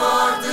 for the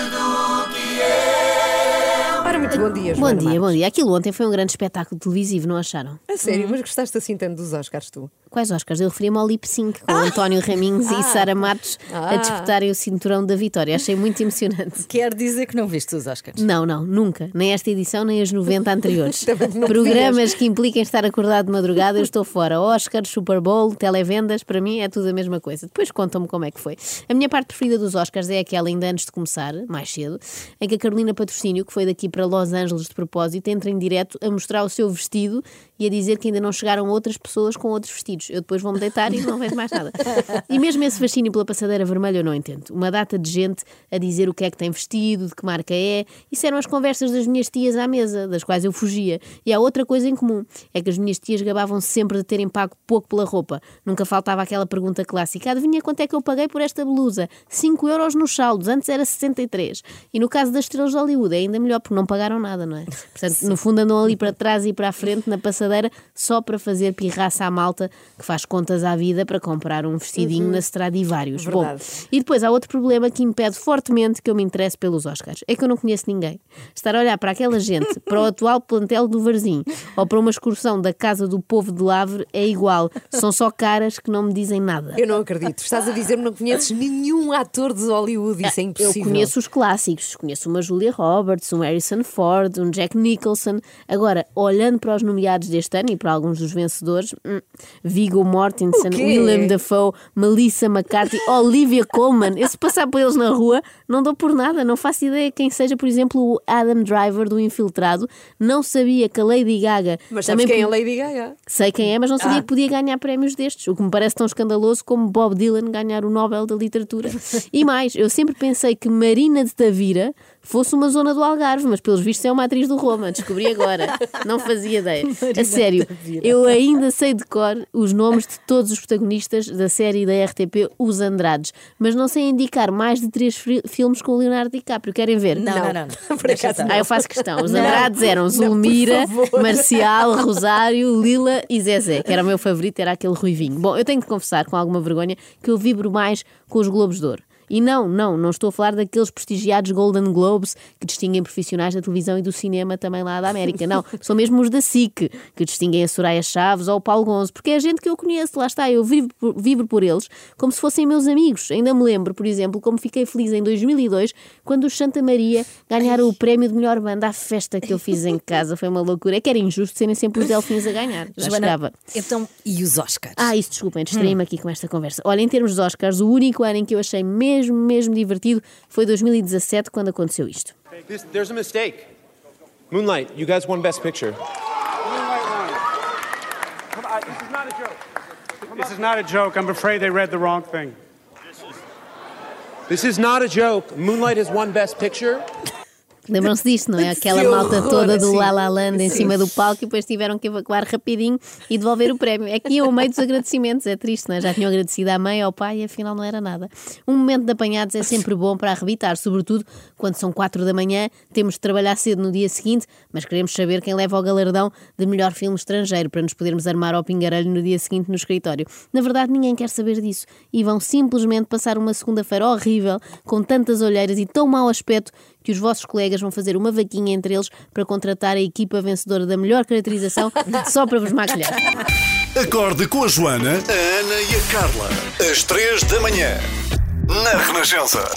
Bom dia, Bom Joana dia, Marques. bom dia. Aquilo ontem foi um grande espetáculo televisivo, não acharam? A sério, mas gostaste assim tanto dos Oscars, tu? Quais Oscars? Eu referi-me ao Lip Sync, com António Raminhos e Sara Matos a Ah. disputarem o cinturão da vitória. Achei muito emocionante. Quer dizer que não viste os Oscars? Não, não, nunca. Nem esta edição, nem as 90 anteriores. Também não Programas que impliquem estar acordado de madrugada, eu estou fora. Oscars, Super Bowl, televendas, para mim é tudo a mesma coisa. Depois contam-me como é que foi. A minha parte preferida dos Oscars é aquela ainda antes de começar, mais cedo, em que a Carolina Patrocínio, que foi daqui para Los Angeles de propósito, entra em direto a mostrar o seu vestido e a dizer que ainda não chegaram outras pessoas com outros vestidos. Eu depois vou-me deitar e não vejo mais nada. E mesmo esse fascínio pela passadeira vermelha eu não entendo. Uma data de gente a dizer o que é que tem vestido, de que marca é. Isso eram as conversas das minhas tias à mesa, das quais eu fugia. E há outra coisa em comum, é que as minhas tias gabavam-se sempre de terem pago pouco pela roupa. Nunca faltava aquela pergunta clássica, adivinha quanto é que eu paguei por esta blusa? 5 euros nos saldos, antes era 63. E no caso das estrelas de Hollywood é ainda melhor, porque não pagaram nada, não é? Portanto, no fundo andam ali para trás e para a frente na passadeira só para fazer pirraça à malta que faz contas à vida para comprar um vestidinho na Stradivarius. Bom, Verdade. e depois há outro problema que impede fortemente que eu me interesse pelos Oscars. É que eu não conheço ninguém. Estar a olhar para aquela gente, para o atual plantel do Varzim ou para uma excursão da Casa do Povo de Lavre é igual. São só caras que não me dizem nada. Eu não acredito. Estás a dizer-me que não conheces nenhum ator de Hollywood. Isso é Eu impossível. conheço os clássicos, conheço uma Julia Roberts, um Harrison Ford, um Jack Nicholson. Agora, olhando para os nomeados deste ano e para alguns dos vencedores, hum, Viggo Mortensen? Willem Dafoe, Melissa McCarthy, Olivia Colman. Eu se passar por eles na rua, não dou por nada, não faço ideia quem seja, por exemplo, o Adam Driver do Infiltrado. Não sabia que a Lady Gaga Mas também quem é a Lady Gaga? Sei quem é, mas não sabia Ah. que podia ganhar prémios destes, o que me parece tão escandaloso como Bob Dylan ganhar o Nobel da Literatura. E mais, eu sempre pensei que Marina de Tavira fosse uma zona do Algarve, mas pelos vistos é uma atriz do Roma, descobri agora. Não fazia ideia. A sério, eu ainda sei de cor os nomes de todos os protagonistas da série da RTP Os Andrades, mas não sei indicar mais de três fi- filmes com o Leonardo DiCaprio. Querem ver? Não, não, não. não. Por acaso estar. Ah, eu faço questão. Os Não. Andrades eram Não, por Zulmira. Marcial, Rosário, Lila e Zezé, que era o meu favorito, era aquele ruivinho. Bom, eu tenho de confessar com alguma vergonha que eu vibro mais com os Globos de Ouro. E não, não, não estou a falar daqueles prestigiados Golden Globes que distinguem profissionais da televisão e do cinema também lá da América. Não, são mesmo os da SIC, que distinguem a Soraya Chaves ou o Paulo Gonzo, porque é gente que eu conheço, lá está, eu vibro por, vibro por eles como se fossem meus amigos. Ainda me lembro, por exemplo, como fiquei feliz em 2002 quando os Santa Maria ganharam o prémio de melhor banda. A festa que eu fiz em casa foi uma loucura. É que era injusto serem sempre os Delfins a ganhar. Já Joana, chegava. então, e os Oscars? Ah, isso desculpem, distraí-me aqui com esta conversa. Olha, em termos de Oscars, o único ano em que eu achei mesmo, mesmo divertido foi 2017, quando aconteceu isto. This, there's a mistake. Moonlight, you guys won Best Picture. This is not a joke. This is not a joke. I'm afraid they read the wrong thing. This is not a joke. Moonlight has won Best Picture. Lembram-se disto, não é? Aquela Que malta horror, toda do sim. La La Land em Sim. cima do palco e depois tiveram que evacuar rapidinho e devolver o prémio. É que iam ao meio dos agradecimentos, é triste, não é? Já tinham agradecido à mãe, ao pai e afinal não era nada. Um momento de apanhados é sempre bom para arrebitar, sobretudo quando são quatro da manhã, temos de trabalhar cedo no dia seguinte, mas queremos saber quem leva o galardão de melhor filme estrangeiro para nos podermos armar ao pingarelho no dia seguinte no escritório. Na verdade, ninguém quer saber disso e vão simplesmente passar uma segunda-feira horrível, com tantas olheiras e tão mau aspecto que os vossos colegas vão fazer uma vaquinha entre eles para contratar a equipa vencedora da melhor caracterização só para vos maquilhar. Acorde com a Joana, a Ana e a Carla. Às três da manhã. Na Renascença.